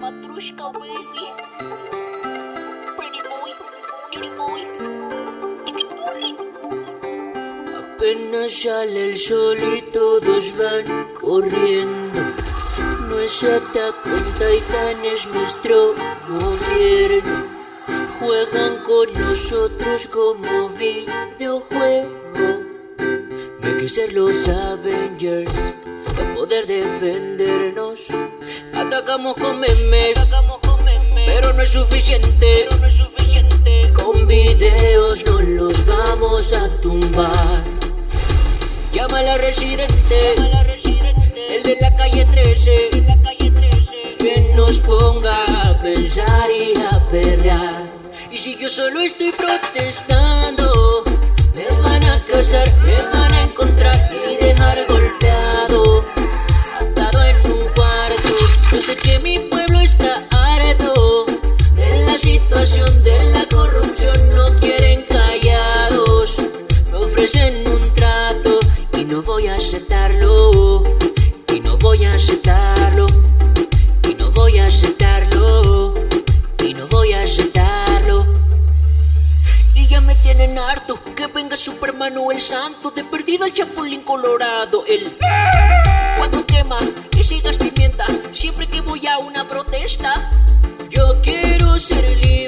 Matrushka, baby. Pretty boy. Apenas sale el sol y todos van corriendo. No es Attack on Titan, es nuestro gobierno. Juegan con nosotros como videojuego. Hay que ser los Avengers para poder defendernos. Atacamos con memes, pero no es suficiente. Con videos no los vamos a tumbar. Llama a la residente, el de la calle 13, que nos ponga a pensar y a perrear. Y si yo solo estoy protestando, me van a casar, me van a encontrar y dejar sé que mi pueblo está harto de la situación de la corrupción, no quieren callados, me ofrecen un trato y no voy a aceptarlo, y no voy a aceptarlo, y no voy a aceptarlo, y no voy a aceptarlo. Y ya me tienen harto que venga Superman o el santo de perdido el chapulín colorado, el cuando quema siempre que voy a una protesta. Yo quiero ser libre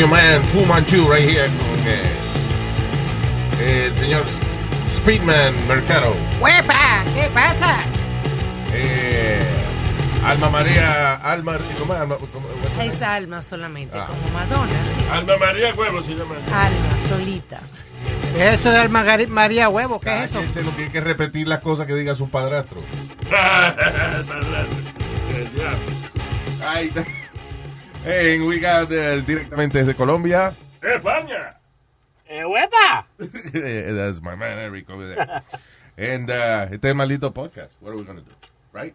Your man Fu Manchu right here con eh, el señor Speedman Mercado. ¡Huepa! ¿Qué pasa? Eh, Alma María, Alma, ¿cómo es? Alma, cómo- solamente, Ah. como Madonna, sí. Alma María Huevo se llama. Alma solita. Eso de Alma María Huevo, ¿qué es eso? Ese no tiene que repetir las cosas que diga su padrastro. Ahí está. And we got uh, directamente desde Colombia. España. ¡Eh, huepa! That's my man Eric over there. And uh, este es maldito podcast. What are we gonna do? Right?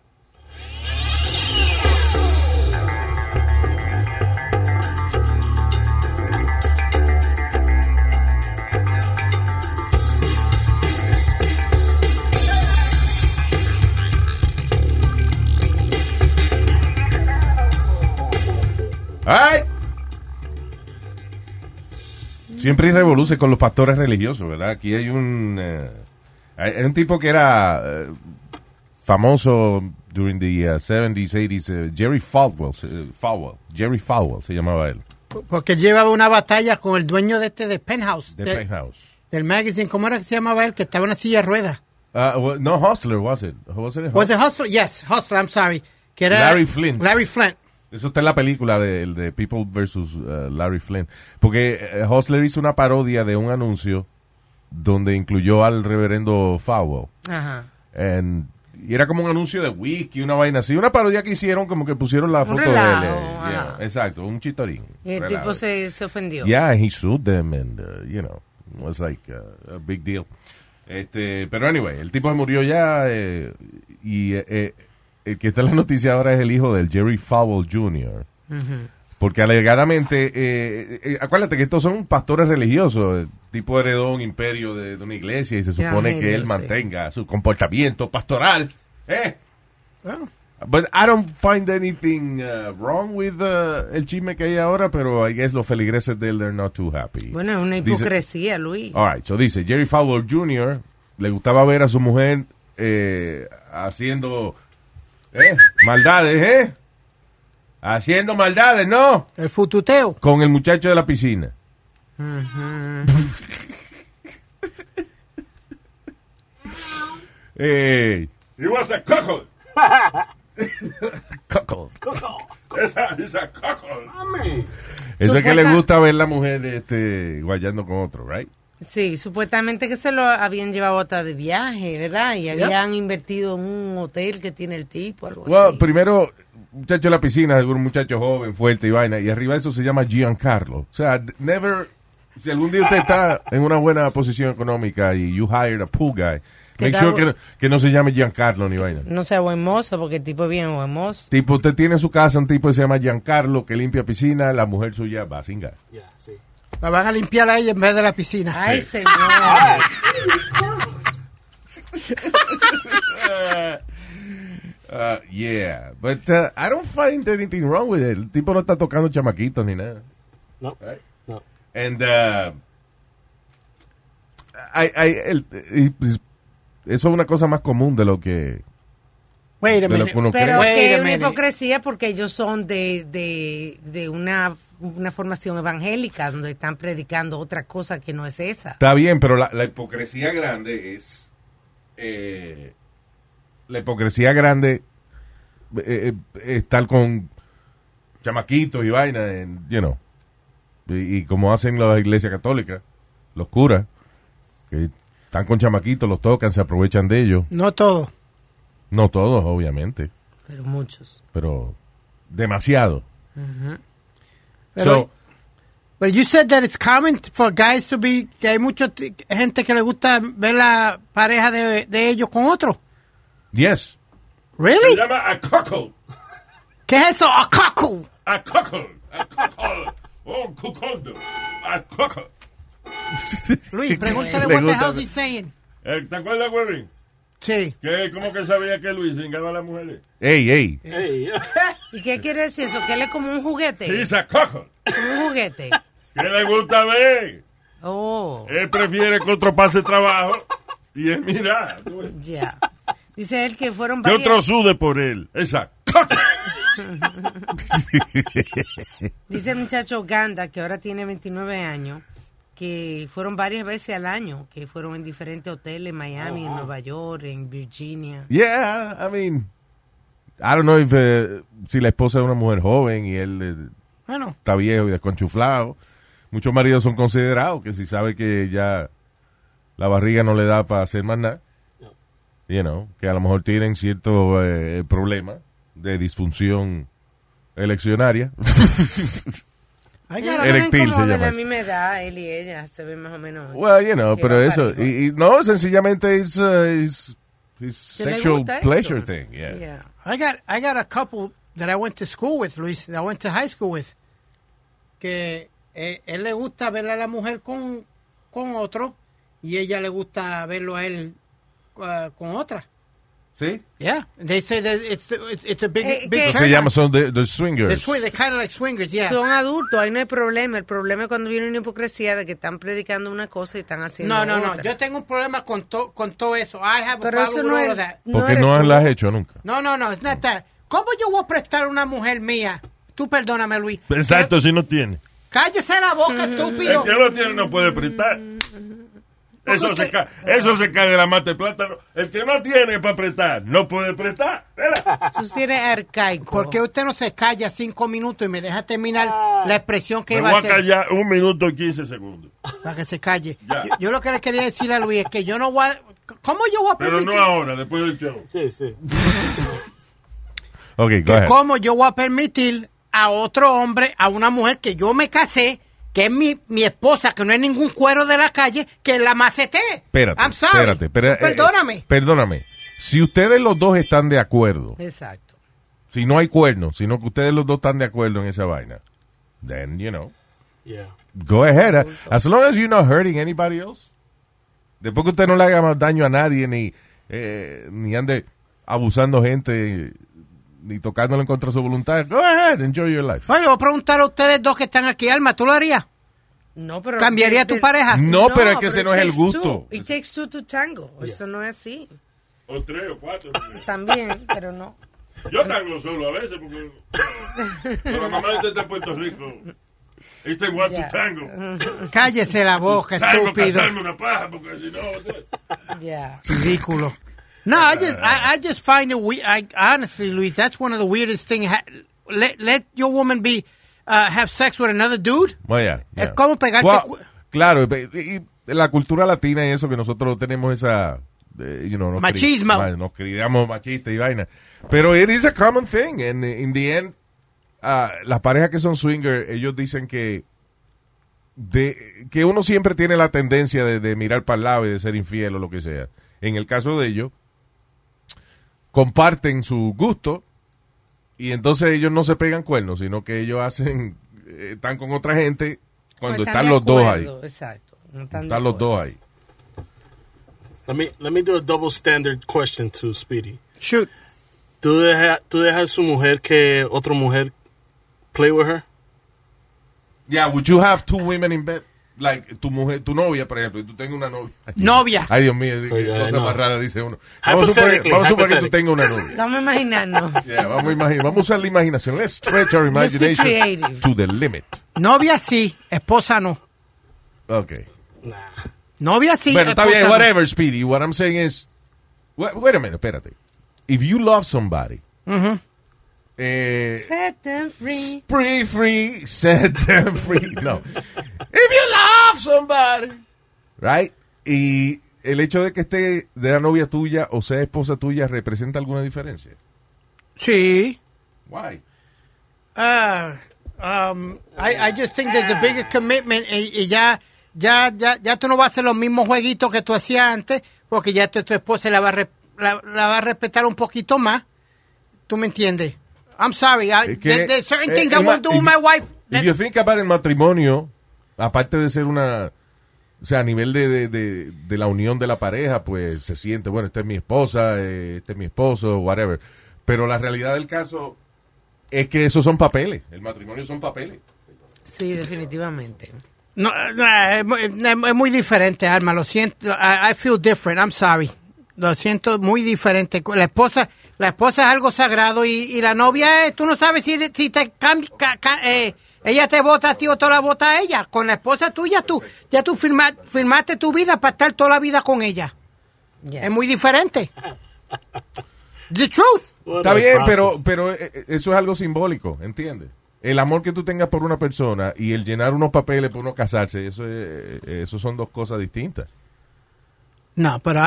¡Ay! Siempre hay con los pastores religiosos, ¿verdad? Aquí hay un eh, hay un tipo que era eh, famoso during the uh, 70s, 80s, eh, Jerry Falwell, eh, Falwell, Jerry Falwell se llamaba él, Porque llevaba una batalla con el dueño de este de Penthouse. de de- Penthouse. Del magazine. ¿Cómo era que se llamaba él? Que estaba en una silla de ruedas. Uh, well, no Hustler, was it? Was it Was it Hustler? Yes, Hustler, I'm sorry. Que era Larry Flint. Larry Flint. Eso está en la película de, People versus uh, Larry Flynn. Porque eh, Hustler hizo una parodia de un anuncio donde incluyó al reverendo Fowell. Ajá. And- y era como un anuncio de whisky, una vaina así. Una parodia que hicieron, como que pusieron la Un foto de él. eh, yeah, exacto, un chitorín. Y el Relajo. tipo se, se ofendió. Yeah, he sued them and, uh, you know, it was like uh, a big deal. Este, pero anyway, el tipo murió ya eh, y eh, eh, el que está en la noticia ahora es el hijo del Jerry Fowell Jr. Porque alegadamente, eh, eh, acuérdate que estos son pastores religiosos, el tipo heredó un imperio de, de una iglesia y se supone que él sí. mantenga su comportamiento pastoral. ¿eh? But I don't find anything uh, wrong with uh, el chisme que hay ahora, pero I guess los feligreses de él, they're not too happy. Bueno, es una Dice- hipocresía, Luis. All right, so dice, Jerry Fowler Jr. le gustaba ver a su mujer eh, haciendo eh, maldades, ¿eh? Haciendo maldades, ¿no? El fututeo. Con el muchacho de la piscina. Eh, He was a cuckold. cuckold. Esa, esa cuckold. Eso es que le gusta ver la mujer este, guayando con otro, right? Sí, supuestamente que se lo habían llevado hasta de viaje, ¿verdad? Y habían invertido en un hotel que tiene el tipo, algo Well, así. primero, muchacho de la piscina, seguro un muchacho joven, fuerte y vaina, y arriba de eso se llama Giancarlo. O sea, never, si algún día usted está en una buena posición económica y you hired a pool guy, Que make sure que, no- que no se llame Giancarlo ni vaina. No sea buen mozo, porque el tipo es bien buen mozo. Tipo, usted tiene en su casa un tipo que se llama Giancarlo que limpia piscina, la mujer suya va sin gas. La van a limpiar a ella en vez de la piscina. Ay, señor. Uh, yeah, but uh, I don't find anything wrong with it. El tipo no está tocando chamaquitos ni nada. No, Right. no. And uh, I, I- el- pues, eso es una cosa más común de lo que Wait a de lo minute. que uno Pero Wait que a es una hipocresía porque ellos son de, de, de una, una formación evangélica donde están predicando otra cosa que no es esa. Está bien, pero la, la hipocresía grande es. eh, la hipocresía grande eh, eh, estar con chamaquitos y vaina, en, you know. Y, y como hacen las iglesias católicas, los curas, que están con chamaquitos, los tocan, se aprovechan de ellos. No todo. No todos, obviamente, Pero muchos. pero demasiado. So, but you said that it's common for guys to be, que hay mucha gente que le gusta ver la pareja de, de ellos con otro. yes. Se Really? llama a cuckold. ¿Qué es eso? A cuckold. A cuckold. A cuckold. Oh, cuckoldo. A cuckold. Luis, pregúntale Le what the hell he's saying. Eh, ¿Te acuerdas, Webin? Sí. ¿Qué, ¿Cómo que sabía que Luis cingaba a las mujeres? Ey, ey. ¿Y qué quiere decir eso? Que él es como un juguete. He's a cuckold. Como un juguete. ¿Qué le gusta ver? Oh, Él prefiere que otro pase trabajo. Y él, mira, ya. Dice él que fueron que varias... otro sude por él. Esa. Dice el muchacho Ganda, que ahora tiene 29 años, que fueron varias veces al año, que fueron en diferentes hoteles, en Miami, en Nueva York, en Virginia. Yeah, I mean, I don't know if, eh, si la esposa es una mujer joven y él eh, Bueno, está viejo y desconchuflado. Muchos maridos son considerados que si sabe que ya la barriga no le da para hacer más nada, you know, que a lo mejor tienen cierto eh, problema de disfunción eleccionaria. Erectil se llama la eso. misma edad, él y ella, se ven más o menos. well, you know, pero eso, y, y no, sencillamente es uh, sexual pleasure eso. thing, yeah. Yeah. I got I got a couple that I went to school with, Luis, that I went to high school with, que eh, él le gusta ver a la mujer con, con otro y ella le gusta verlo a él uh, con otra. ¿Sí? Yeah, they say that it's it's, it's a big Eh, big que- Se llama, on. son the, the swingers. They're swi- they're kind of like swingers, yeah. Son adultos, ahí no hay problema. El problema es cuando viene una hipocresía de que están predicando una cosa y están haciendo no, no, no. otra. Yo tengo un problema con to, con todo eso. I have a Pero problem eso with no all es... of that. Porque no la has hecho nunca. No, no, no. It's not that. ¿Cómo yo voy a prestar una mujer mía? Tú perdóname, Luis. Exacto, si no tiene. Cállese la boca, El estúpido. que lo tiene no puede prestar. Eso se, cae, eso se cae de la mata de plátano. El que no tiene para prestar, no puede prestar. Mira. Eso eres arcaico. ¿Por qué usted no se calla cinco minutos y me deja terminar la expresión que Me iba voy a a hacer callar un minuto y 15 segundos. para que se calle? Yo, yo lo que le quería decir a Luis es que yo no voy a... ¿Cómo yo voy a Pero permitir? no ahora, después del show. Sí, sí. Ok, go ahead. ¿Cómo yo voy a permitir a otro hombre, a una mujer que yo me casé, que es mi, mi esposa, que no es ningún cuero de la calle, que la macete? Espérate, I'm sorry. espérate. eh, Perdóname. eh, perdóname. Si ustedes los dos están de acuerdo, Exacto. si no hay cuernos, sino que ustedes los dos están de acuerdo en esa vaina, then, you know, Yeah. go ahead. As long as you're not hurting anybody else. Después que usted no le haga más daño a nadie, ni, eh, ni ande abusando gente, ni tocándolo en contra de su voluntad, go ahead, enjoy your life. Bueno, voy a preguntar a ustedes dos que están aquí, Alma, ¿tú lo harías? No, pero ¿Cambiaría a tu pareja? No, pero es que pero ese no es el gusto. two. It takes two to tango. Eso no es así. O tres o cuatro. También, pero no. Yo tango solo a veces porque. Pero la mamá de este en Puerto Rico. Este igual tu tango. Cállese la boca, Tango, estúpido. casarme una paja porque si no. Ya. Ridículo. No, I just, I, I just find it weird. I, honestly, Luis, that's one of the weirdest things. Ha- let, let your woman be, uh, have sex with another dude. Well, yeah, Es yeah. como pegarte Well, claro, y, y la cultura latina y eso que nosotros tenemos esa, eh, you know, Machismo. cri- nos criamos machistas y vaina. Pero it is a common thing. And in the end, ah, las parejas que son swinger, ellos dicen que de, que uno siempre tiene la tendencia de, de mirar para el lado y de ser infiel o lo que sea. En el caso de ellos, comparten su gusto y entonces ellos no se pegan cuernos, sino que ellos hacen, eh, están con otra gente cuando Pues están los dos ahí. acuerdo, Exacto. No están los acuerdo. dos ahí. Let me, let me do a double standard question to Speedy. Shoot. ¿Tú dejas tú dejas su mujer que otra mujer play with her? Yeah, would you have two women in bed? Like, tu mujer, tu novia, por ejemplo, y tú tengas una novia. Novia. Ay, Dios mío, qué Oye, cosa no. más rara dice uno. Vamos a suponer, Hypothetically, vamos a suponer que tú tengas una novia. Vamos a imaginarnos. Yeah, vamos, a imaginar, vamos a usar la imaginación. Let's stretch our imagination to the limit. Novia sí, esposa no. Okay. Nah. Novia sí, Bueno, está bien, whatever, Speedy. What I'm saying is, wait, wait a minute, espérate. If you love somebody, eh, Set them free. free, free, set them free. No. If you love somebody, right? Y el hecho de que esté de la novia tuya o sea esposa tuya representa alguna diferencia. Sí. Why? Uh, um, I, I just think there's a bigger commitment y, y ya, ya, ya, ya tú no vas a hacer los mismos jueguitos que tú hacías antes porque ya tu, tu esposa la va, a re- la, la va a respetar un poquito más. ¿Tú me entiendes? I'm sorry. I, Es que, there- there's certain eh, things I won't do with my wife. If you think about el matrimonio, aparte de ser una, o sea, a nivel de, de, de, de la unión de la pareja, pues se siente, bueno, esta es mi esposa, eh, este es mi esposo, whatever. Pero la realidad del caso es que esos son papeles. El matrimonio son papeles. Sí, definitivamente. No, no, es, muy- es muy diferente, Alma. Lo siento. I, I feel different. I'm sorry. Lo siento muy diferente. La esposa, la esposa es algo sagrado y, y la novia es, tú no sabes si, si te cambia, ca- ca- eh, ella te vota a ti o tú la vota a ella. Con la esposa tuya, tú, ya tú firma- firmaste tu vida para estar toda la vida con ella. Es muy diferente. The truth. What Está bien, process. pero, pero eh, eh, eso es algo simbólico, ¿entiendes? El amor que tú tengas por una persona y el llenar unos papeles por uno casarse, eso, es, eso son dos cosas distintas. No, but I,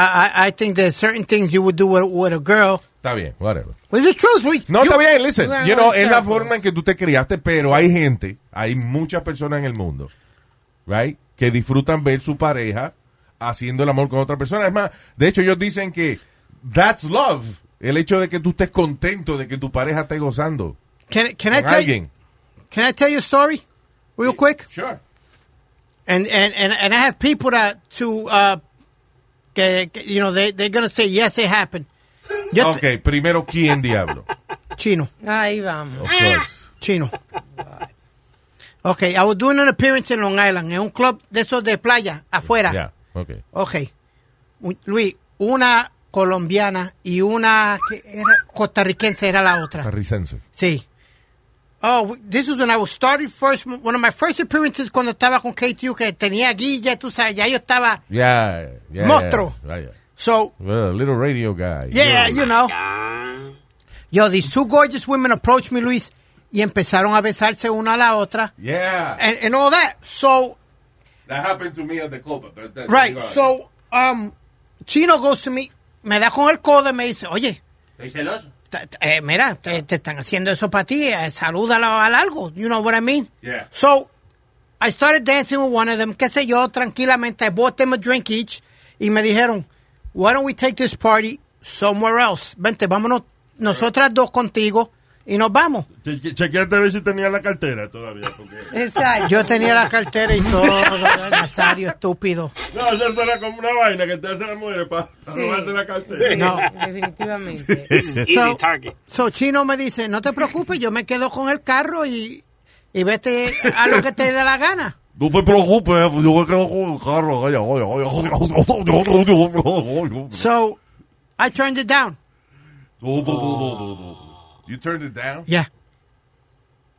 I, I think there's certain things you would do with, with a girl. Está bien, whatever. Truth. We- No, you- está bien, listen. you know, going es la forma en que tú te criaste, pero hay gente, hay muchas personas en el mundo, right, que disfrutan ver su pareja haciendo el amor con otra persona. Es más, de hecho, ellos dicen que that's love. El hecho de que tú estés contento de que tu pareja esté gozando Can, can I tell you, alguien. can I tell you a story real quick? Sure. And and and, and I have people that to uh que, que, you know they they're gonna say yes it happened. Yo Ok, primero, ¿quién diablo? chino, Ahí vamos. Of course. chino. Okay, I was doing an appearance in Long Island en un club de esos de playa afuera. Ya, ok. Okay. U- Luis, una colombiana y una que era costarricense era la otra. Carricense. Sí. Oh, this was when I was started first, one of my first appearances cuando estaba con KTU, que tenía guilla, tú sabes, ya yo estaba, Yeah, yeah. Monstruo. Yeah, yeah. So, Well, little radio guy. yeah, you know. Yo, these two gorgeous women approached me, Luis, y empezaron a besarse una a la otra, Yeah. and, and all that. So, That happened to me at the Copa. That, right, so, um, Chino goes to me, me da con el codo y me dice, oye, ¿Estoy celoso? eh, mira, te, te están haciendo eso para ti, eh, salúdalo al algo, you know what I mean? Yeah. So, I started dancing with one of them, qué sé yo, tranquilamente, I bought them a drink each, y me dijeron, why don't we take this party somewhere else? Vente, vámonos nosotras dos contigo, y nos vamos. Che- che- Chequeate a ver si tenía la cartera todavía. Porque... Exacto. Yo tenía la cartera y todo, Nazario, estúpido. No, eso será como una vaina que te hace la mujer para Sí. robarte la cartera. No. Definitivamente. This is easy So- target. So, Chino me dice, no te preocupes, yo me quedo con el carro y, y vete a lo que te dé la gana. No te preocupes, yo me quedo con el carro. So, I turned it down. You turned it down? Yeah.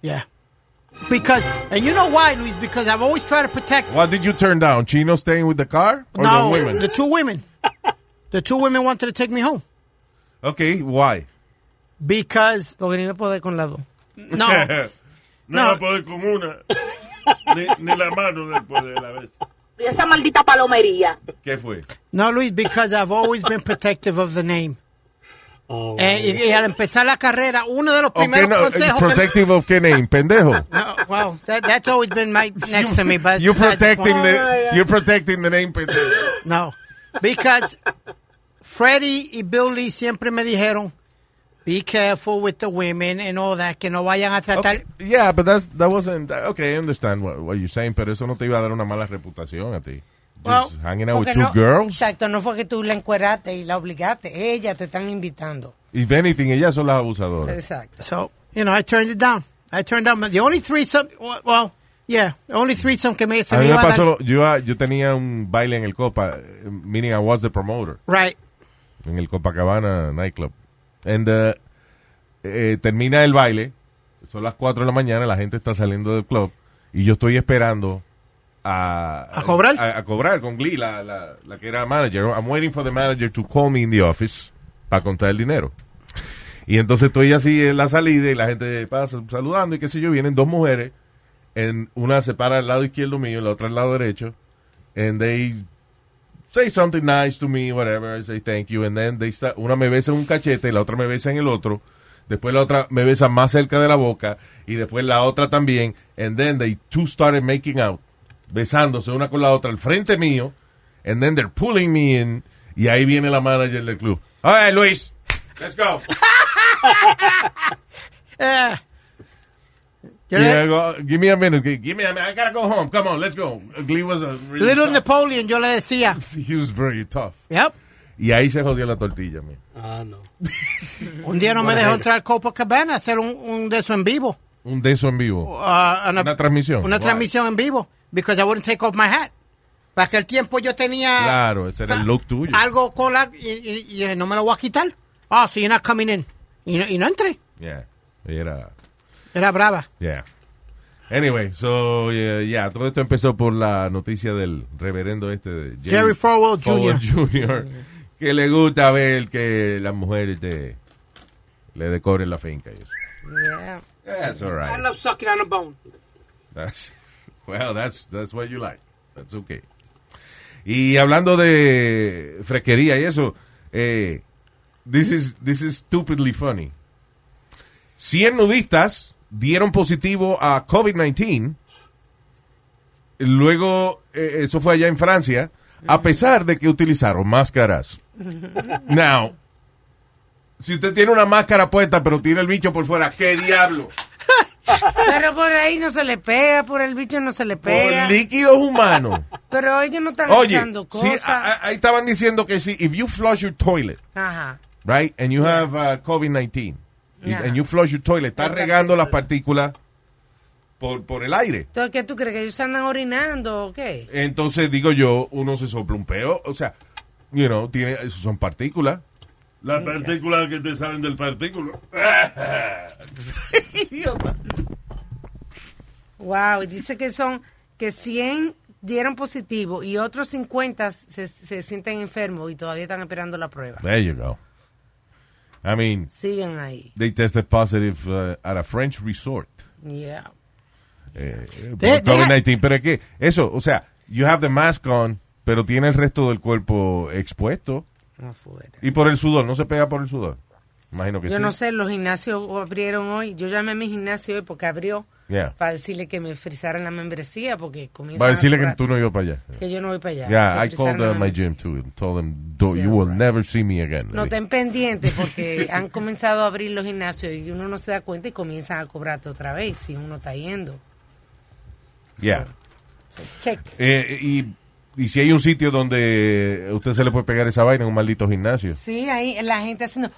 Yeah. Because, and you know why, Luis? Because I've always tried to protect. What did you turn down? Chino staying with the car? Or no, the women? the two women. the two women wanted to take me home. Okay, why? Because, Porque ni me poder con la dos. no. No, Ni, ni la mano después de la vez. Y esa maldita palomería. ¿Qué fue? No, Luis, because I've always been protective of the name. Oh, Eh, y, y al empezar la carrera, uno de los Okay, primeros no, consejos. que- protective of qué name? Pendejo. No, well, that, that's always been my next to me, but You're the protecting the, you're protecting the name pendejo. No, because Freddie y Billy siempre me dijeron, be careful with the women and all that, que no vayan a tratar. Okay, Yeah, but that's, that wasn't, okay, I understand what, what you're saying, pero eso no te iba a dar una mala reputación a ti. Just Well, hanging out with two no- girls. Exacto, no fue que tú la encueraste y la obligaste. Ellas te están invitando. If anything, ellas son las abusadoras. Exacto. So, you know, I turned it down. I turned down the only threesome, well, yeah, the only threesome que me, se A me mí me iba a dar- pasó, yo, yo tenía un baile en el Copa, meaning I was the promoter, Right. en el Copacabana nightclub. And, uh, eh, termina el baile, son las 4 de la mañana, la gente está saliendo del club, y yo estoy esperando a... ¿A cobrar? A, a cobrar con Glee, la, la, la que era manager. I'm waiting for the manager to call me in the office para contar el dinero. Y entonces estoy así en la salida y la gente pasa saludando y qué sé yo, vienen dos mujeres, en una se para al lado izquierdo mío y la otra al lado derecho, and they say something nice to me, whatever, I say thank you, and then they start, una me besa en un cachete la otra me besa en el otro, después la otra me besa más cerca de la boca y después la otra también, and then they two started making out, besándose una con la otra al frente mío, and then they're pulling me in, y ahí viene la manager del club. All right, Luis, let's go. Eh, yo Yeah, le- go, give me a minute. Give me a minute. I gotta go home. Come on, let's go. Glee was a really Little tough. Napoleon, yo le decía. He was very tough. Yep. Y ahí se jodió la tortilla, man. Ah, no. Un día no me dejó entrar Copacabana a hacer un, un de eso en vivo. Un de eso en vivo. Uh, Una transmisión. Una Why? transmisión en vivo. Because I wouldn't take off my hat. Para aquel tiempo yo tenía Claro, ese era el look tuyo. algo con la... Y, y- y, no me lo voy a quitar. Ah, so you're not coming in. Y no, y no entré. Yeah. Era, Era brava. yeah. Anyway, so, yeah, yeah, todo esto empezó por la noticia del reverendo este de Jerry Falwell Jr. Jr., que le gusta ver que las mujeres te, le decoren la finca y eso. Yeah. That's all I right. love sucking on a bone. That's, well, that's, that's what you like. That's okay. Y hablando de fresquería y eso, eh, this is, this is stupidly funny. 100 nudistas dieron positivo a COVID-19. Luego, eh, eso fue allá en Francia, a pesar de que utilizaron máscaras. Now, si usted tiene una máscara puesta, pero tiene el bicho por fuera, ¿qué diablo? Pero por ahí no se le pega, por el bicho no se le Por pega. líquidos humanos. Pero ellos no están Oye, echando cosas. ahí estaban diciendo que si, if you flush your toilet, Ajá. right, and you have uh, COVID-19, y- Yeah. and you flush your toilet, estás regando las partículas por, por el aire. Entonces, ¿qué tú crees? ¿Que ellos andan orinando o qué? Entonces, digo yo, uno se sopla un peo, o sea, you know, tiene, eso son partículas. Las partículas que te salen del partículo. Wow, y dice que son que 100 dieron positivo y otros 50 se, se sienten enfermos y todavía están esperando la prueba. There you go. I mean, Siguen ahí. they tested positive uh, at a French resort. Yeah. Eh, deja- COVID-19. Pero es que, eso, o sea, you have the mask on, pero tiene el resto del cuerpo expuesto. Afuera. Y por el sudor, ¿no se pega por el sudor? Imagino que Yo sí. no sé, los gimnasios abrieron hoy. Yo llamé a mi gimnasio hoy porque abrió Yeah. para decirle que me frizaran la membresía porque comienza Va a decirle que tú no ibas para allá. que yo no voy para allá. Yeah, I called uh, my gym too. and Told them, "Don't- you will never see me again. No estén pendientes porque han comenzado a abrir los gimnasios y uno no se da cuenta y comienzan a cobrarte otra vez si uno está yendo. Yeah. Check. Eh, y, y si hay un sitio donde usted se le puede pegar esa vaina en un maldito gimnasio. Sí, ahí la gente haciendo...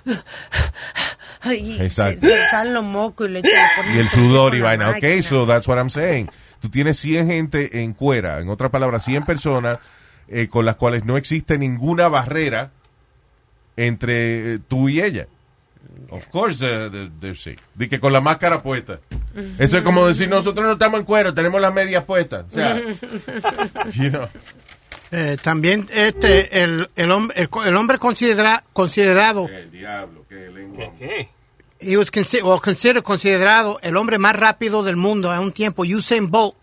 y Exacto. se salen los mocos y le echan Y el sudor y vaina. Ok, so that's what I'm saying. Tú tienes 100 gente en cuera, en otras palabras, 100 personas eh, con las cuales no existe ninguna barrera entre eh, tú y ella. Of course, uh, they're, they're sick. De que con la máscara puesta. Eso es como decir, nosotros no estamos en cuero, tenemos las medias puestas. O sea, you know. Eh, también este el, el hombre el, el hombre considera, considerado El diablo, qué lengua. ¿Qué? he was consi- well, considered- considerado el hombre más rápido del mundo a un tiempo Usain Bolt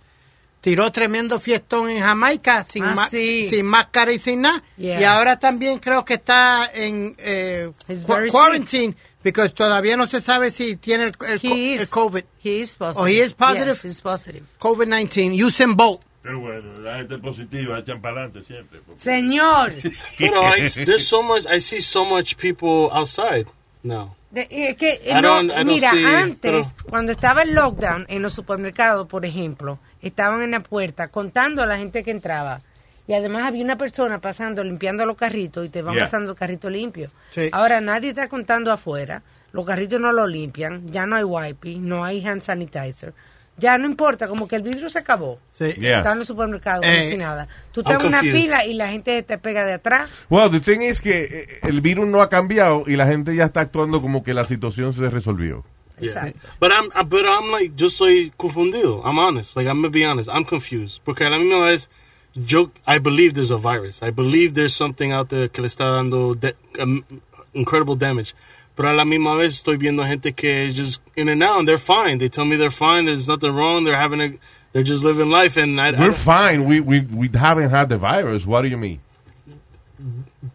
tiró tremendo fiestón en Jamaica sin, Ah, ma- sí. sin máscara y sin nada Yeah. y ahora también creo que está en eh, very quarantine porque todavía no se sabe si tiene el, el, co- He is. el COVID He is positive. Oh, he is positive? Yes, he's positive. COVID-19 Usain Bolt Pero bueno, la gente positiva echan para adelante siempre. porque- Señor, Pero I, there's so much, I see so much people outside now. de- es que no, mira, see- antes, pero- cuando estaba el lockdown en los supermercados, por ejemplo, estaban en la puerta contando a la gente que entraba. Y además había una persona pasando, limpiando los carritos y te van Yeah. pasando el carrito limpio. Sí. Ahora nadie está contando afuera, los carritos no lo limpian, ya no hay wiping, no hay hand sanitizer. Ya no importa, como que el vidrio se acabó. Sí. Yeah. Está en los supermercados como Eh, si nada. Tú estás en una fila y la gente te pega de atrás. Well, the thing is que eh, el virus no ha cambiado y la gente ya está actuando como que la situación se resolvió. Exacto. But I'm, uh, but I'm like, yo soy confundido. I'm honest. Like, I'm gonna be honest. I'm confused. Porque a la misma vez, yo, I believe there's a virus. I believe there's something out there que le está dando de- um, incredible damage. Pero a la misma vez estoy viendo gente que just in and out and they're fine. They tell me they're fine. There's nothing wrong. They're having a, they're just living life. And I, I We're don't- fine. We, we, we haven't had the virus. What do you mean?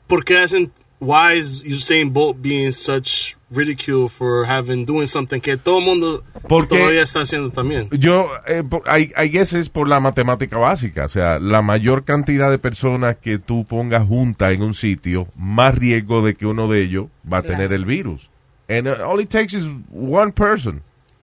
porque hacen, why is Usain Bolt being such ridicule for having, doing something que todo el mundo Porque- todavía está haciendo también? Yo, eh, por- I, I guess es por la matemática básica. O sea, la mayor cantidad de personas que tú pongas junta en un sitio, más riesgo de que uno de ellos va a Claro. tener el virus. And uh, all it takes is one person.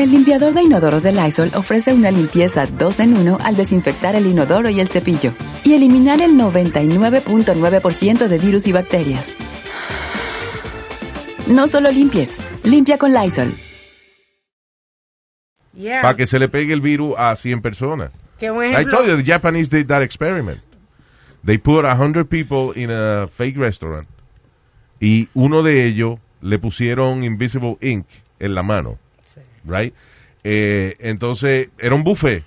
El limpiador de inodoros de Lysol ofrece una limpieza 2 en 1 al desinfectar el inodoro y el cepillo y eliminar el 99.9% de virus y bacterias. No solo limpies, limpia con Lysol. Yeah. para que se le pegue el virus a 100 personas. Que un I ejemplo- told you the Japanese did that experiment. They put a hundred people in a fake restaurant y uno de ellos le pusieron invisible ink en la mano, right? Eh, entonces era un buffet.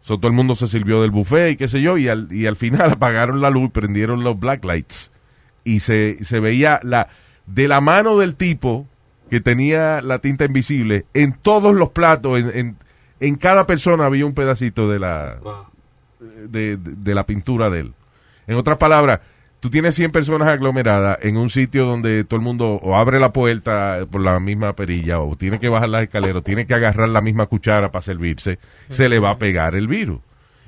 So, todo el mundo se sirvió del buffet y qué sé yo y al, y al final apagaron la luz y prendieron los black lights y se, se veía la de la mano del tipo que tenía la tinta invisible en todos los platos en, en, en cada persona había un pedacito de la de, de- de la pintura de él en otras palabras tú tienes 100 personas aglomeradas en un sitio donde todo el mundo o abre la puerta por la misma perilla o tiene que bajar las escaleras o tiene que agarrar la misma cuchara para servirse se le va a pegar el virus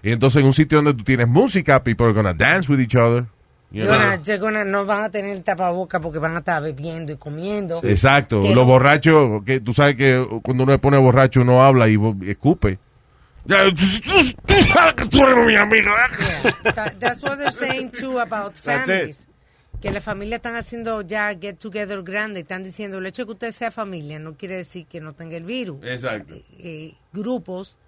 y entonces en un sitio donde tú tienes música people are gonna dance with each other you know. Gonna- they're gonna- no van a tener tapaboca porque van a estar bebiendo y comiendo. Exacto, los no- borrachos, que tú sabes que cuando uno se pone borracho uno habla y escupe. That- that's what they're saying too about families. Que las familias están haciendo ya get together grande. Están diciendo el hecho de que usted sea familia no quiere decir que no tenga el virus. Exacto. Eh, grupos,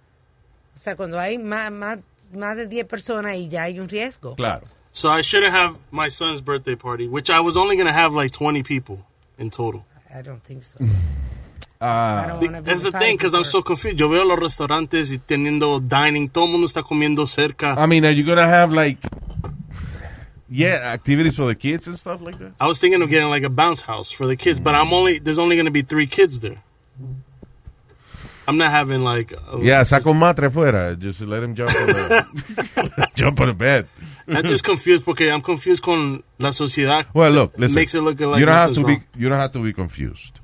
o sea, cuando hay más, más, más de 10 personas y ya hay un riesgo. Claro. So I shouldn't have my son's birthday party, which I was only gonna have like 20 people in total. I don't think so. Ah, wanna be That's the the thing, because I'm so confused. Yo veo los restaurantes y teniendo dining, todo el mundo está comiendo cerca. I mean, are you gonna have like, yeah, activities for the kids and stuff like that? I was thinking of getting like a bounce house for the kids, but I'm only there's only going to be three kids there. I'm not having like a, Yeah, saca un matre fuera. Just let him jump on the, jump on the bed. I'm just confused porque I'm confused con la sociedad. Well, look, listen. makes it look like you don't have nothing's to be you don't have to be confused.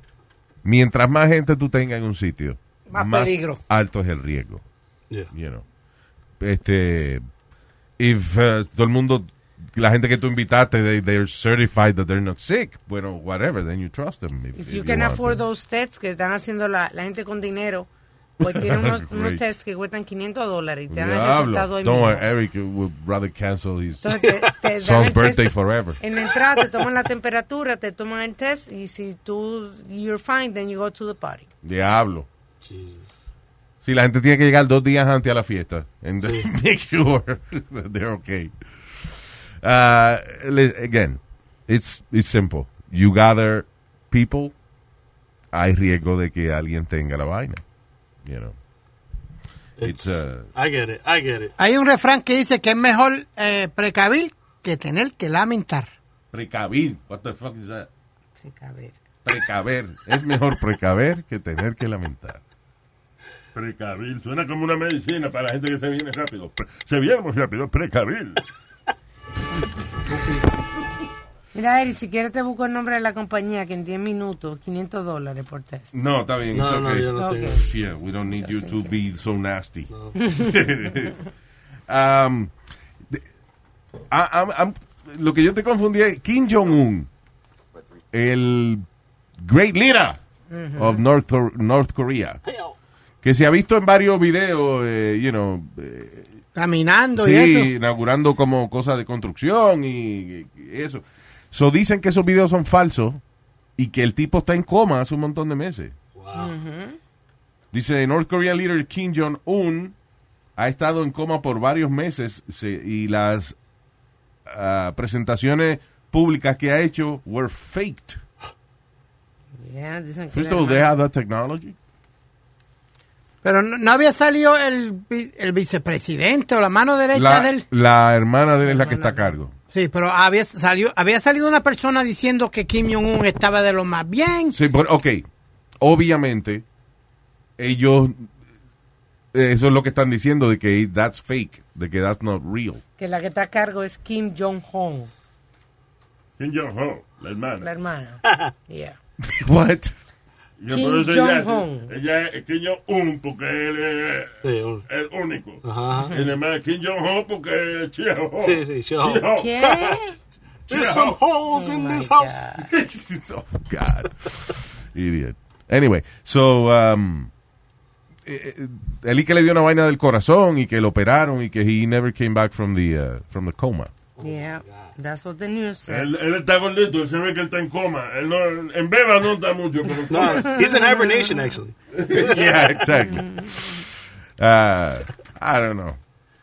Mientras más gente tú tengas en un sitio, Más peligro. alto es el riesgo. Yeah. You know. Este if uh, todo el mundo la gente que tú invitaste they, they're certified that they're not sick, bueno, whatever, then you trust them. If, If if you can want afford to. those tests que están haciendo la, la gente con dinero, pues tienen unos, unos tests que cuestan 500 dólares y te dan el resultado mismo. worry, Eric would rather cancel his Entonces te, te son's birthday test. forever. En la entrada te toman la temperatura, te toman el test y si tú you're fine, then you go to the party. Diablo. Si la gente tiene que llegar dos días antes a la fiesta. And make sure that they're okay. Uh, again, it's, it's simple. You gather people, hay riesgo de que alguien tenga la vaina. You know. It's, uh, I get it. I get it. Hay un refrán que dice que es mejor eh, precavir que tener que lamentar. precavir. What the fuck is that? Precaver. Precaver. es mejor precaver que tener que lamentar. Precavil. Suena como una medicina para la gente que se viene rápido. Pre- Se viene muy rápido. Precavil. Mira, Eri, si quieres te busco el nombre de la compañía que en 10 minutos, 500 dólares por test. No, está bien. No, no, okay. yo no tengo. Yeah, we don't need you to be so nasty. um, de- I- I'm- I'm- lo que yo te confundí es Kim Jong-un, el great leader of North, North Korea, que se ha visto en varios videos, eh, you know, eh, Caminando sí, y eso. inaugurando como cosas de construcción y, y eso. So dicen que esos videos son falsos y que el tipo está en coma hace un montón de meses. Dice, North Korean leader Kim Jong-un ha estado en coma por varios meses se- y las ah, presentaciones públicas que ha hecho were faked. Yeah, dicen First la of all, they hermana- have that technology. Pero no, no había salido el, el vicepresidente o la mano derecha La, del... la hermana de él es la que está a cargo. Sí, pero había salido, había salido una persona diciendo que Kim Jong-un estaba de lo más bien. Sí, pero, ok. Obviamente, ellos, eh, eso es lo que están diciendo, de que that's fake, de que that's not real. que la que está a cargo es Kim Jong-un, Kim Jong-ho, la hermana. la hermana. Yeah. What? Kim por eso ella, Jong-un. ella es Kim Jong-un porque él es Sí, un- el único. Ajá. Y es Kim Jong-ho porque es Chiejo. Sí, sí, Chieho. ¿Qué? There's some holes in this house. oh, God. Idiot. Anyway, so, um, eh, eh, y que le dio una vaina del corazón y que lo operaron y que he never came back from the, uh, from the coma. Yeah. That's what the news says. Él, él está gordito, se ve que él está en coma. Él no, en beba no está mucho, pero No, he's in hibernation, actually. yeah, exactly. Uh, I don't know.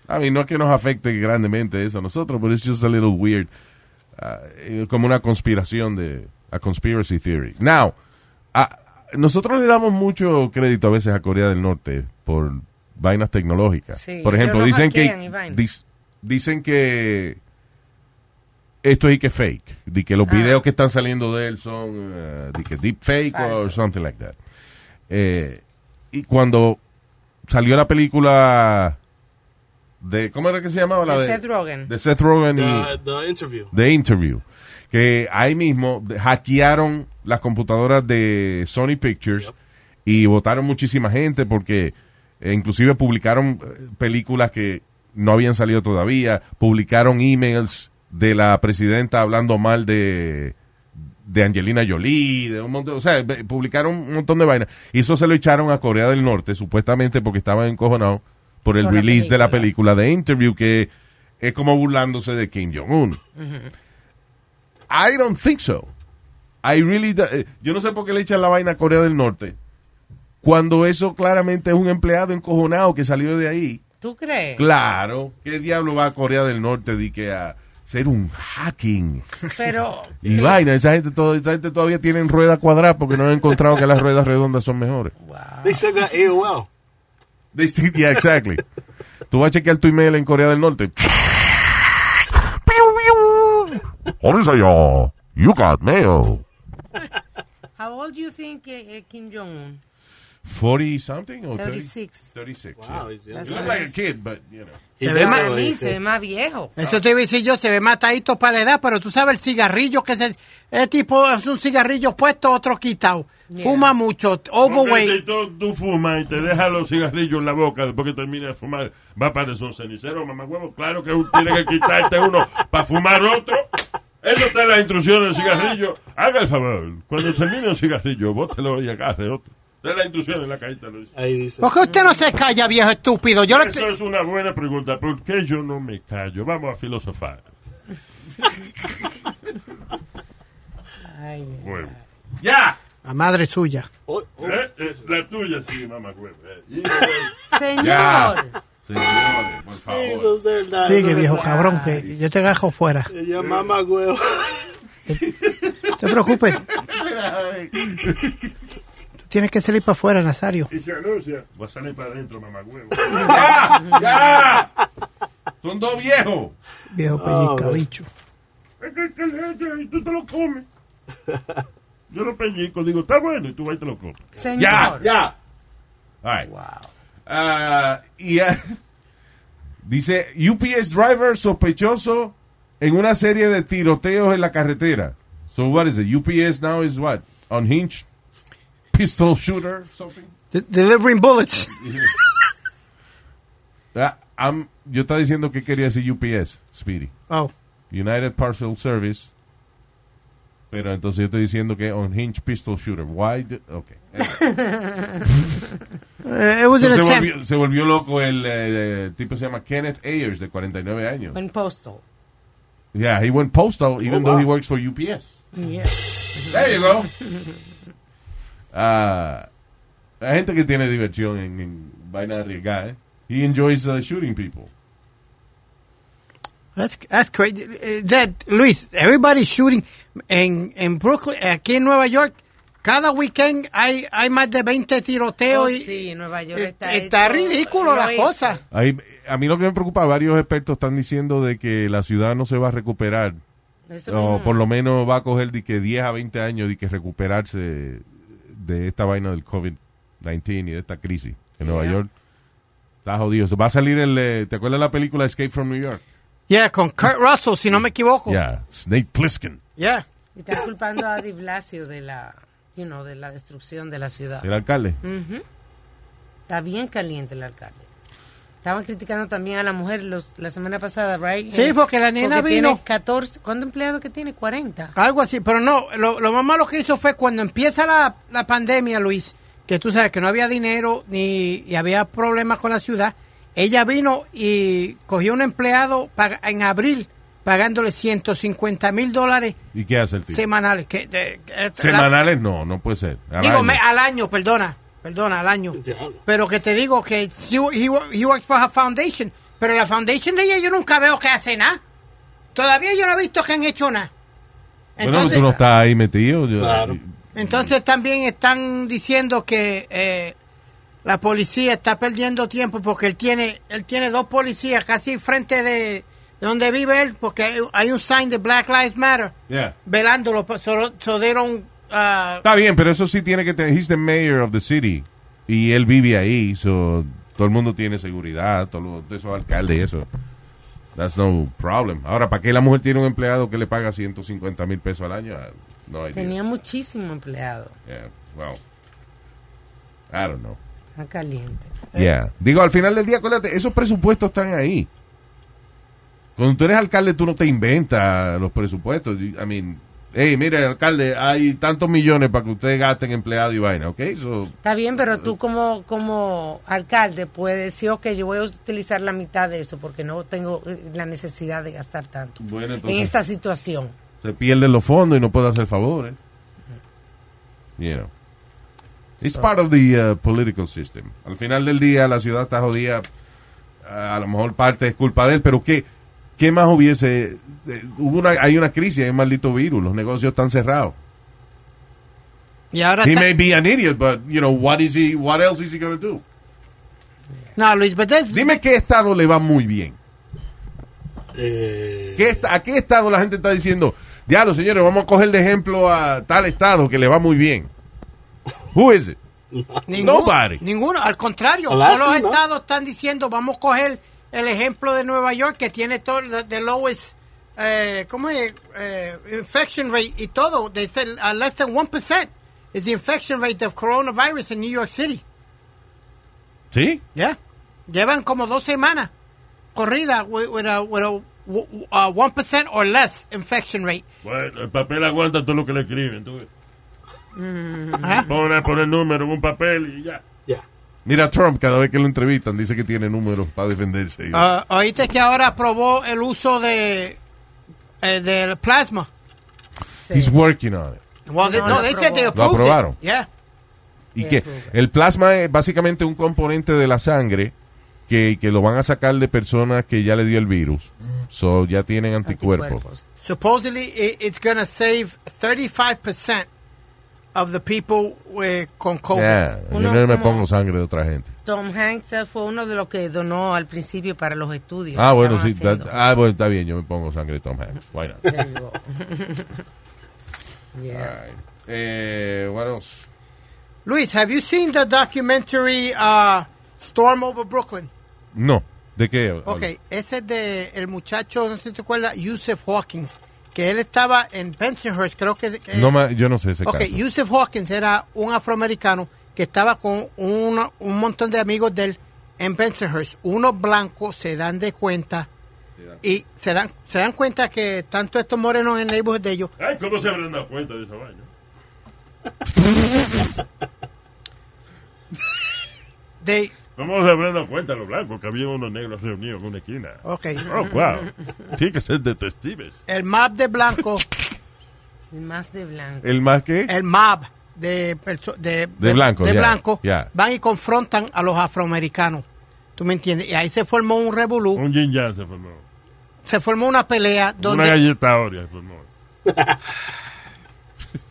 I mean, no es que nos afecte grandemente eso a nosotros, but it's just a little weird. Uh, eh, como una conspiración de a conspiracy theory. Now, a- nosotros le damos mucho crédito a veces a Corea del Norte por vainas tecnológicas. Sí, por ejemplo, dicen que dis- dicen que esto es que fake, de que Ah. los videos que están saliendo de él son uh, de que deep fake or Falso. something like that. Eh, y cuando salió la película de ¿cómo era que se llamaba la De Seth Rogen. de Seth Rogen y The, the interview. The Interview. Que ahí mismo hackearon las computadoras de Sony Pictures y votaron muchísima gente porque eh, inclusive publicaron eh, películas que no habían salido todavía, publicaron emails de la presidenta hablando mal de de Angelina Jolie, de un montón, o sea, publicaron un montón de vainas. Y eso se lo echaron a Corea del Norte, supuestamente porque estaban encojonados por el Por la release de la película de Interview, que es como burlándose de Kim Jong-un. I don't think so. I really do- eh, yo no sé por qué le echan la vaina a Corea del Norte. Cuando eso claramente es un empleado encojonado que salió de ahí. ¿Tú crees? Claro. ¿Qué diablo va a Corea del Norte de que a ser un hacking? Pero Y vaina, esa gente, todo- esa gente todavía tiene ruedas cuadradas porque no han encontrado que las ruedas redondas son mejores. They still got AOL. They still- yeah, exactly. Tú vas a chequear tu email en Corea del Norte. yo, you got mail. how old do you think eh, eh, Kim Jong Un? 40 something or 36. 36. Wow, yeah. he's young. That's You look like a kid, but you know. Se ve más- Para mí se ve más viejo. Eso te iba a decir yo, se ve matadito para la edad, pero tú sabes el cigarrillo que es el, ese tipo es un cigarrillo puesto, otro quitado. Yeah. Fuma mucho, Porque si overweight. tú, tú fumas y te dejas los cigarrillos en la boca después que termines de fumar, va a parecer un cenicero, mamá huevo. Claro que uno tiene que quitarte uno para fumar otro. Eso está en las instrucciones del cigarrillo. Haga el favor, cuando termine el cigarrillo, bótelo y agarre otro. En las instrucciones en la cajita. dice. Ahí dice. ¿Por qué usted no se calla, viejo estúpido? Yo le Eso es una buena pregunta. ¿Por qué yo no me callo? Vamos a filosofar. Ay, Bueno. ¡Ya! La madre suya. Oh, oh. ¿Eh? Es la tuya, sí, mamá huevo. Eh, Señor. Ya. Señores, por favor. es verdad. Sigue, viejo cabrón, que yo te gajo fuera. Ella mama huevo. No te preocupes. Tienes que salir para afuera, Nazario. Y se anuncia. Va a salir para adentro, mamá huevo. ¡Ya! ¡Ya! Son dos viejos. Viejo pellizca, bicho. Es que- que y tú te lo comes. Yo lo pellizco, digo, está bueno, y tú vas y te lo comes. Señor. Ya, ya. All right. Ah, y ah, dice UPS driver sospechoso en una serie de tiroteos en la carretera. So what is it? UPS now is what? Unhinged pistol shooter something? De- delivering bullets. Ah, I'm- yo estaba diciendo que quería decir UPS, Speedy. Oh. United Parcel Service. Pero entonces yo estoy diciendo que unhinged pistol shooter. Why? do- okay. Eh, it was So an se, attempt. volvió, se volvió loco el, eh, el tipo se llama Kenneth Ayers de 49 años. En postal. Yeah, he went postal even Oh, though wow. he works for UPS. Yeah. There you go. Ah, hay gente que tiene diversión en, en vaina arriesgada. ¿eh? He enjoys uh, shooting people. That's, that's crazy. Eh, That, Luis, everybody's shooting en, en Brooklyn, aquí en Nueva York. Cada weekend hay, hay más de 20 tiroteos. Oh, y, sí, Nueva York eh, está está hecho ridículo la cosa. Ahí- a mí lo que me preocupa, varios expertos están diciendo de que la ciudad no se va a recuperar. Eso o mismo. por lo menos va a coger de que 10 a 20 años de que recuperarse de esta vaina del COVID-19 y de esta crisis en Nueva Yeah. York. Está jodido. Va a salir el... eh, ¿Te acuerdas de la película Escape from New York? Yeah, con Kurt Russell, si no me equivoco. Ya, Snake Plissken. Yeah. Y están culpando a Di Blasio de la, you know, de la destrucción de la ciudad. El alcalde. Ujú. Está bien caliente el alcalde. Estaban criticando también a la mujer los, la semana pasada, right? Sí, porque la nena Porque vino- Tiene 14. ¿Cuántos empleados que tiene? 40. Algo así, pero no, lo, lo más malo que hizo fue cuando empieza la, la pandemia, Luis, que tú sabes que no había dinero ni y había problemas con la ciudad, ella vino y cogió un empleado para, en abril pagándole 150 mil dólares ¿Y qué hace el tipo? semanales. Que, de- que- la- Semanales no, no puede ser. Al digo, año. me- al año, perdona. Perdona, al año. Pero que te digo que he, he, he works for a foundation. Pero la foundation de ella yo nunca veo que hace nada. Todavía yo no he visto que han hecho nada. Bueno, Entonces, tú no estás ahí metido. yo- entonces también están diciendo que eh, la policía está perdiendo tiempo porque él tiene él tiene dos policías casi frente de, de donde vive él porque hay, hay un sign de Black Lives Matter Yeah. velándolo. So, so they don't, uh, Está bien, pero eso sí tiene que tener. He's the mayor of the city. Y él vive ahí, so todo el mundo tiene seguridad, todos esos alcaldes y eso. That's no problem. Ahora, ¿para qué la mujer tiene un empleado que le paga 150 mil pesos al año? No hay Tenía muchísimo empleado. Yeah, well, I don't know. Está caliente. Yeah. Digo, al final del día, acuérdate, esos presupuestos están ahí. Cuando tú eres alcalde, tú no te inventas los presupuestos. I mean, hey, mire, alcalde, hay tantos millones para que ustedes gasten empleado y vaina, ¿ok? So, Está bien, pero tú como, como alcalde puedes decir, ok, yo voy a utilizar la mitad de eso porque no tengo eh, la necesidad de gastar tanto bueno, en esta situación. se pierden los fondos y no puede hacer favores. You know. It's part of the uh, political system. Al final del día, la ciudad está jodida. A lo mejor parte es culpa de él, pero ¿qué, qué más hubiese? eh, hubo una, hay una crisis, hay un maldito virus, los negocios están cerrados. y ahora He may be an idiot, but you know what is he? What else is he going to do? no, Luis, but that's- Dime qué estado le va muy bien. Eh, ¿Qué ¿A qué estado la gente está diciendo? Diablo, señores, vamos a coger de ejemplo a tal estado que le va muy bien. Who is it? Ninguno, Nobody. Ninguno, al contrario, Alaska, todos los ¿no? estados están diciendo, vamos a coger el ejemplo de Nueva York que tiene todo the, lowest, eh, ¿cómo es? Eh, infection rate y todo. They said uh, less than 1% is the infection rate of coronavirus in New York City. ¿Sí? Yeah. Llevan como dos semanas corrida with, with a, with a uh, 1% or less infection rate. Bueno, el papel aguanta todo lo que le escriben. Tú. ves. Ajá. Pone, pone número en un papel y ya. Mira, Trump, cada vez que lo entrevistan, dice que tiene números para defenderse. Ah, oíste que ahora aprobó el uso de eh, del plasma. He's working on it. Well, they- No, no, lo they said they ¿Lo aprobaron? it. Yeah. ¿Y qué? El plasma es básicamente un componente de la sangre que, que lo van a sacar de personas que ya le dio el virus. So, ya tienen anticuerpos. Supposedly it, it's going to save 35% of the people eh, con COVID. Yeah, yo no me pongo sangre de otra gente. Tom Hanks fue uno de los que donó al principio para los estudios. Ah, bueno, sí. that- ah, bueno, está bien, yo me pongo sangre de Tom Hanks. Why not? There you go. Yeah. All right. Eh, what else? Luis, have you seen the documentary uh, Storm Over Brooklyn? No. ¿De qué? Ok, ese es de el muchacho, no sé si te acuerdas, Yusuf Hawkins, que él estaba en Bensonhurst, creo que... que- No yo no sé ese Ok, caso. Yusuf Hawkins era un afroamericano que estaba con una- un montón de amigos de él en Bensonhurst. Unos blancos se dan de cuenta y se dan se dan cuenta que tanto estos morenos en el neighborhood de ellos Ay, ¿cómo se habrán dado cuenta de esa vaina? de ¿Cómo se habrán dado cuenta los blancos que había unos negros reunidos en una esquina? Ok. Oh, wow. Tiene que ser detectives. el mob de blancos Más de blanco. ¿El más qué? el mob de de, De blanco, de ya, blanco ya. van y confrontan a los afroamericanos. ¿Tú me entiendes? Y ahí se formó un revolú, Un yin yang se formó. se formó una pelea Una donde galleta Oreo se formó.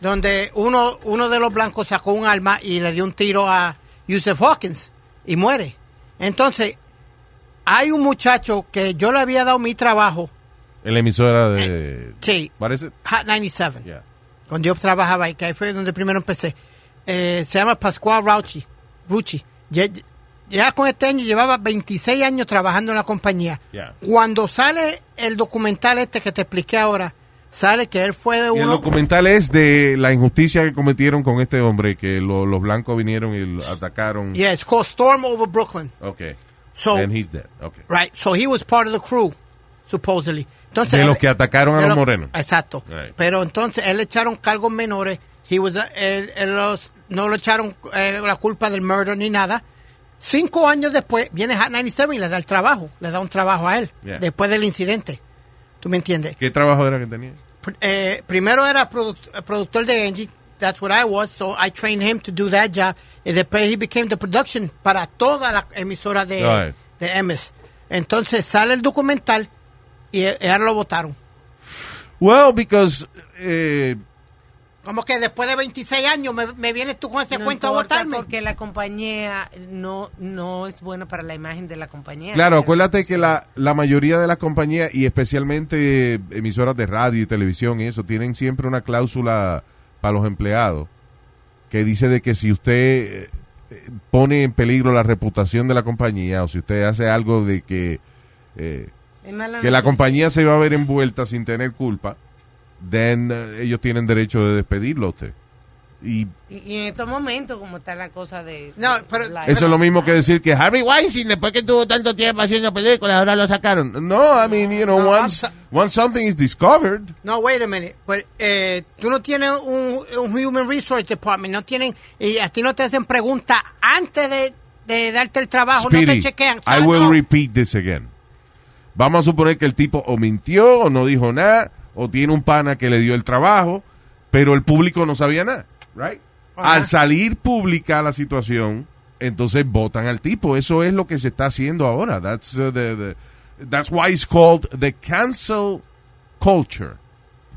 donde uno, uno de los blancos sacó un arma y le dio un tiro a Yusuf Hawkins y muere. Entonces, hay un muchacho que yo le había dado mi trabajo, En la emisora de... sí, Parece... Hot 97, Yeah. cuando yo trabajaba ahí, que ahí fue donde primero empecé. Eh, se llama Pascual Rauchi. Rucci. Ya, ya con este año llevaba 26 años trabajando en la compañía. Yeah. Cuando sale el documental este que te expliqué ahora, sale que él fue de Y el uno... documental es de la injusticia que cometieron con este hombre, que lo- los blancos vinieron y lo atacaron. Yeah, it's called Storm Over Brooklyn. Okay. So- And he's dead. Okay. Right, so he was part of the crew, supposedly. Entonces, De los que atacaron a los lo- morenos. Exacto. Right. Pero entonces él le echaron cargos menores. He was, él- él los- no le echaron eh, la culpa del murder ni nada. Cinco años después viene Hot 97 y le da el trabajo. Le da un trabajo a él. Yeah. Después del incidente. ¿Tú me entiendes? ¿Qué trabajo era que tenía? Eh, primero era produc- productor de Angie. That's what I was. So I trained him to do that job. Y después he became the production para toda la emisora de, Right. de MS. Entonces sale el documental y, y ahora lo votaron. Well, because eh, Como que después de 26 años me, me vienes tú con ese No cuento a votarme. Porque la compañía no, no es buena para la imagen de la compañía. Claro, acuérdate que la, la mayoría de las compañías y especialmente eh, emisoras de radio y televisión y eso tienen siempre una cláusula para los empleados que dice de que si usted eh, pone en peligro la reputación de la compañía o si usted hace algo de que eh, que la compañía se va a ver envuelta sin tener culpa, then eh, ellos tienen derecho de despedirlo a usted. Y Y, y en estos momentos, como está la cosa de... No, pero... eso es lo mismo que decir que Harvey Weinstein, después que tuvo tanto tiempo haciendo películas, ahora lo sacaron. No, I mean, you know, No, once, once something is discovered, No, wait a minute. But, eh, tú no tienes un, un Human Resource Department, no tienen, y a ti no te hacen preguntas antes de, de darte el trabajo, no Speedy, te chequean. I Ah, will no. repeat this again. Vamos a suponer que el tipo o mintió o no dijo nada o tiene un pana que le dio el trabajo, pero el público no sabía nada, right? Al salir pública la situación, entonces votan al tipo. Eso es lo que se está haciendo ahora. That's uh, the, the- that's why it's called the cancel culture.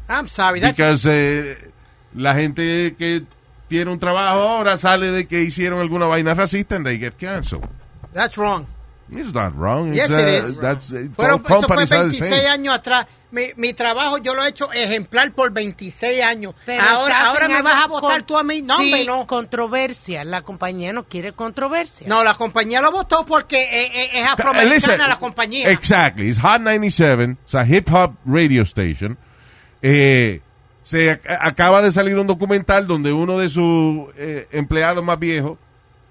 I'm sorry. That's, Because eh, la gente que tiene un trabajo ahora sale de que hicieron alguna vaina racista and they get canceled. that's wrong. It's not wrong. Yes, It's, it uh, is. That's, uh, Fueron, all eso fue companies are the 26 same. años atrás. Mi, mi trabajo yo lo he hecho ejemplar por 26 años. Pero ahora ahora me vas a votar tú a mí. No, sí, hombre, no. controversia. La compañía no quiere controversia. No, la compañía lo votó porque eh, eh, es Uh, afroamericana listen, la compañía. Exactly. It's Hot 97. It's a hip hop radio station. Eh, se ac- acaba de salir un documental donde uno de sus eh, empleados más viejos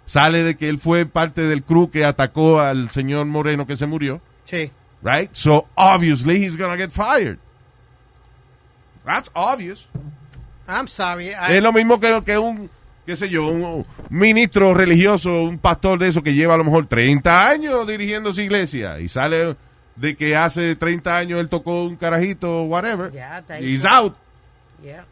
sale de que él fue parte del crew que atacó al señor Moreno que se murió. Sí. Right? So obviously he's gonna get fired. That's obvious. I'm sorry. I- Es lo mismo que, que un, qué sé yo, un ministro religioso, un pastor de eso que lleva a lo mejor 30 años dirigiendo su iglesia y sale de que hace 30 años él tocó un carajito, whatever. Ahí He's out. Yeah.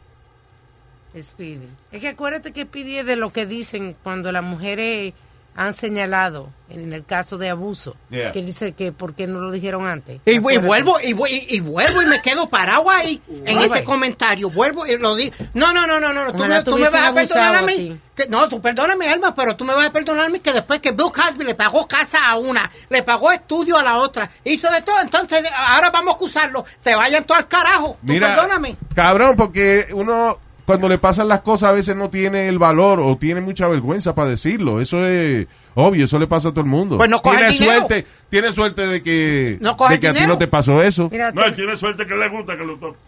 Speedy. Es que acuérdate que Speedy es de lo que dicen cuando las mujeres han señalado en el caso de abuso. Yeah. Que dice que por qué no lo dijeron antes. Y, y vuelvo y, y- y vuelvo y me quedo parado ahí en ese comentario. Vuelvo y lo digo. No, no, no, no, no. Tú me, tú me tuviesen vas a perdonar a mí. Que- no, tú perdóname, Alma, pero tú me vas a perdonar a mí que después que Bill Cosby le pagó casa a una, le pagó estudio a la otra, hizo de todo, entonces ahora vamos a acusarlo. Se vayan todo al carajo. Tú Mira, perdóname. cabrón, porque uno cuando le pasan las cosas a veces no tiene el valor o tiene mucha vergüenza para decirlo. Eso es obvio, eso le pasa a todo el mundo. Pues no coge tiene suerte, tiene suerte de que, No coge de que a ti no te pasó eso. No, él tiene suerte que le gusta que lo toque.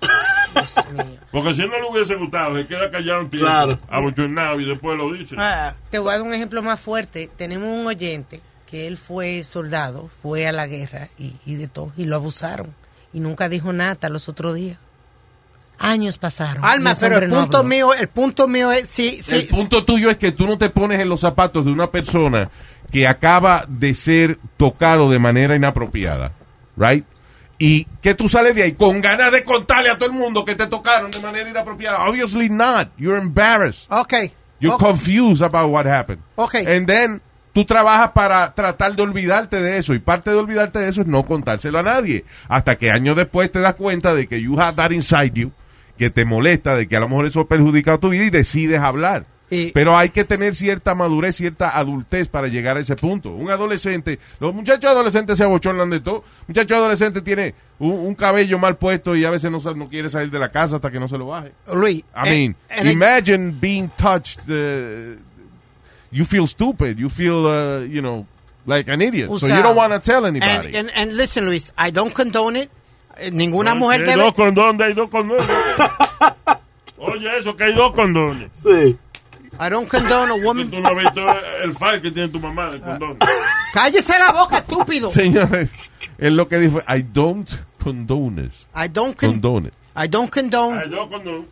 Porque si no le hubiese gustado, se queda callado un tiempo, Claro. abochornado y después lo dice. Ah. Te voy a dar un ejemplo más fuerte. Tenemos un oyente que él fue soldado, fue a la guerra y, y de todo, y lo abusaron. Y nunca dijo nada hasta los otros días. Años pasaron. Alma, pero el no punto mío, el punto mío es si El punto tuyo es que tú no te pones en los zapatos de una persona que acaba de ser tocado de manera inapropiada, right? Y que tú sales de ahí con ganas de contarle a todo el mundo que te tocaron de manera inapropiada. Obviously not. You're embarrassed. Okay. You're confused about what happened. Okay. And then tú trabajas para tratar de olvidarte de eso y parte de olvidarte de eso es no contárselo a nadie hasta que años después te das cuenta de que you have that inside you que te molesta de que a lo mejor eso ha perjudicado tu vida y decides hablar. Y- Pero hay que tener cierta madurez, cierta adultez para llegar a ese punto. Un adolescente, los muchachos adolescentes se abochonan de todo. Muchacho adolescente tiene un, un cabello mal puesto y a veces no, no quiere salir de la casa hasta que no se lo baje. Luis, I eh, mean, and I- imagine being touched. Uh, you feel stupid. You feel, uh, you know, like an idiot. So you don't want to tell anybody. And, and listen, Luis, I don't condone it. Eh, Ninguna No, mujer que hay debe... dos condones, hay dos condones. Oye, eso, que hay dos condones. Sí. I don't condone a woman... Tú no has visto el file que tiene tu mamá de condones. Cállese la boca, estúpido. Señores, es lo que dijo. I don't condone it. I don't con- Condone it. I don't condone... Hay dos condones.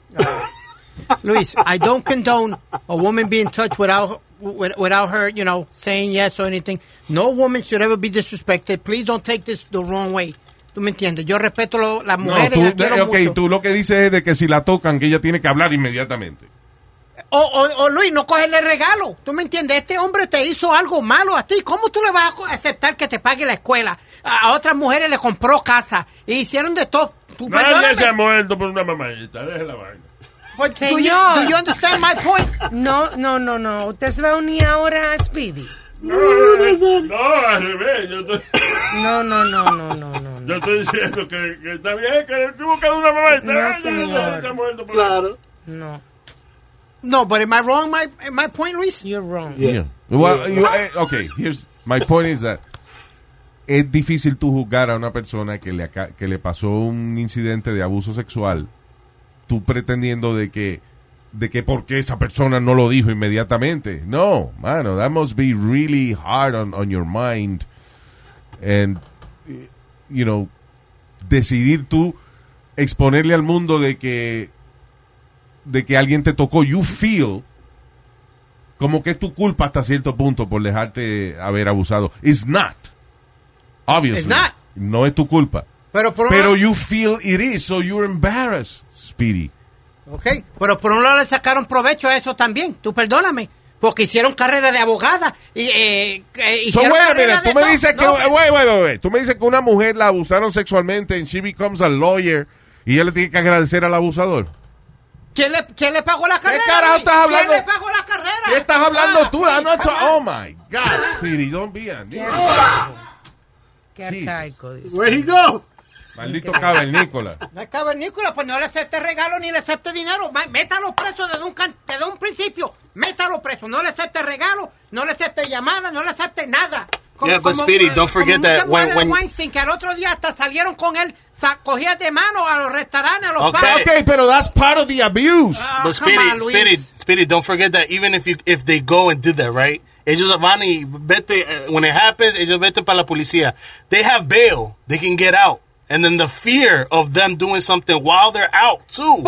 Luis, I don't condone a woman being touched without with- without her, you know, saying yes or anything. No woman should ever be disrespected. Please don't take this the wrong way. ¿Tú me entiendes? Yo respeto lo- las No, mujeres, tú, las quiero ok, mucho. tú lo que dices es de que si la tocan, que ella tiene que hablar inmediatamente. O, o- o, Luis, no cogerle regalo. ¿Tú me entiendes? Este hombre te hizo algo malo a ti. ¿Cómo tú le vas a aceptar que te pague la escuela? A, a otras mujeres le compró casa. Y hicieron de todo. Tú, Nadie perdóname. se ha muerto por una mamadita. Deje la vaina. But do you- Señor. do you understand my point? No, no, no, no. Usted se va a unir ahora a Speedy. No, al revés. Yo estoy, No, no, no, no, no, no. yo estoy diciendo que, que está bien, que estoy buscando una mamadita. No, señor. ha muerto por Claro. No. No, but am I wrong my, my point, Luis? You're wrong. Yeah. Well, you- eh, okay, here's my point is that es difícil tú juzgar a una persona que le, que le pasó un incidente de abuso sexual, tú pretendiendo de que de que porque esa persona no lo dijo inmediatamente. No, mano, that must be really hard on, on your mind. And, you know, decidir tú exponerle al mundo de que de que alguien te tocó, you feel como que es tu culpa hasta cierto punto por dejarte haber abusado. It's not. Obviously. It's not. No es tu culpa. Pero por Pero you feel it is, so you're embarrassed, Speedy. Ok, pero por un lado le sacaron provecho a eso también. Tú perdóname. Porque hicieron carrera de abogada. Y, eh, eh, So, hicieron wait a carrera de tú me todo. dices que, No, wait, wait, wait, wait. Tú me dices que una mujer la abusaron sexualmente and she becomes a lawyer y ella le tiene que agradecer al abusador. ¿quién, le, ¿Quién le pagó la carrera? carajo Luis? estás hablando? ¿Quién le pagó la carrera? ¿Qué estás hablando Ah, tú? come tra- oh my God, Speedy, don't be a Qué arcaico. Where he go? Maldito cavernícola. No es cavernícola, pues no le acepte regalo ni le acepte dinero. Métalo preso desde un, can- desde un principio. Métalo preso. No le acepte regalo, no le acepte llamada, no le acepte nada. Yeah, but Speedy, don't forget como that when- when- Weinstein que al otro día hasta salieron con él, sa- cogía de mano a los restaurantes, a los Okay. Okay, pero that's part of the abuse. Ah, But Speedy, on. Speedy, Speedy, don't forget that even if you if they go and did that, right? Ellos van y vete uh, when it happens, ellos vete para la policía. They have bail. They can get out. And then the fear of them doing something while they're out too.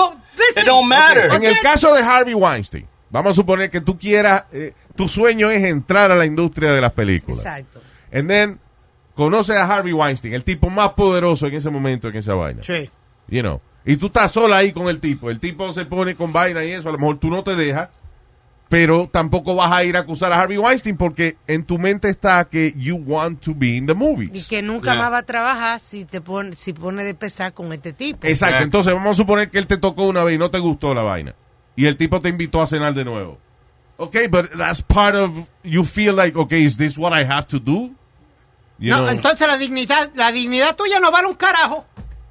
it don't matter. En el caso de Harvey Weinstein, vamos a suponer que tú quieras, eh, tu sueño es entrar a la industria de las películas. Exacto. And then, conoces a Harvey Weinstein, el tipo más poderoso en ese momento en esa vaina. Sí. You know. Y tú estás sola ahí con el tipo. El tipo se pone con vaina y eso. A lo mejor tú no te dejas. Pero tampoco vas a ir a acusar a Harvey Weinstein porque en tu mente está que you want to be in the Y movies. que nunca más va a trabajar si te pone, si pone de pesar con este tipo. Exacto. Entonces vamos a suponer que él te tocó una vez y no te gustó la vaina. Y el tipo te invitó a cenar de nuevo. Okay, but that's part of you feel like, okay, is this what I have to do? You no, know? entonces la dignidad, la dignidad tuya no vale un carajo.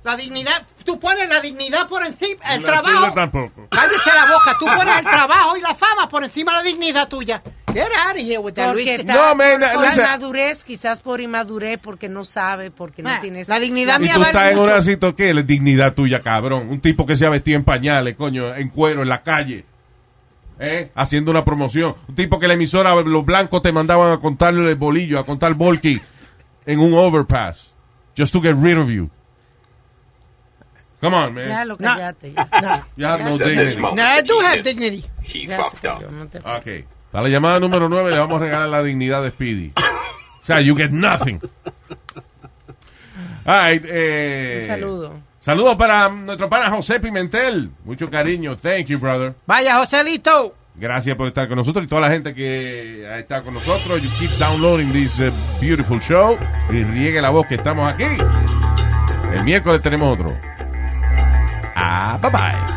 La dignidad, tú pones la dignidad por encima, el La trabajo. tampoco. Cállate la boca, tú pones el trabajo y la fama por encima de la dignidad tuya. Get out of here with that, Porque Luis. está No, man, por, listen. inmadurez, quizás por inmadurez, porque no sabe, porque no Ah, tienes... la dignidad Y mía tú vale estás en una situación que la dignidad tuya, cabrón. Un tipo que se ha vestido en pañales, coño, en cuero, en la calle. ¿eh? Haciendo una promoción. Un tipo que la emisora, los blancos te mandaban a contarle el bolillo, a contar volky en un overpass. Just to get rid of you. Come on, man. Ya lo No. cállate. Ya. No. You have no dignity. No, I do have dignity. He fucked up. no Ok. Para la llamada número 9 le vamos a regalar la dignidad de Speedy. O sea, you get nothing. All right, eh, Un saludo. Saludos para nuestro pana José Pimentel. Mucho cariño. Thank you, brother. Vaya, Joselito. Gracias por estar con nosotros y toda la gente que ha estado con nosotros. You keep downloading this uh, beautiful show y riegue la voz que estamos aquí. El miércoles tenemos otro. Ah, bye bye.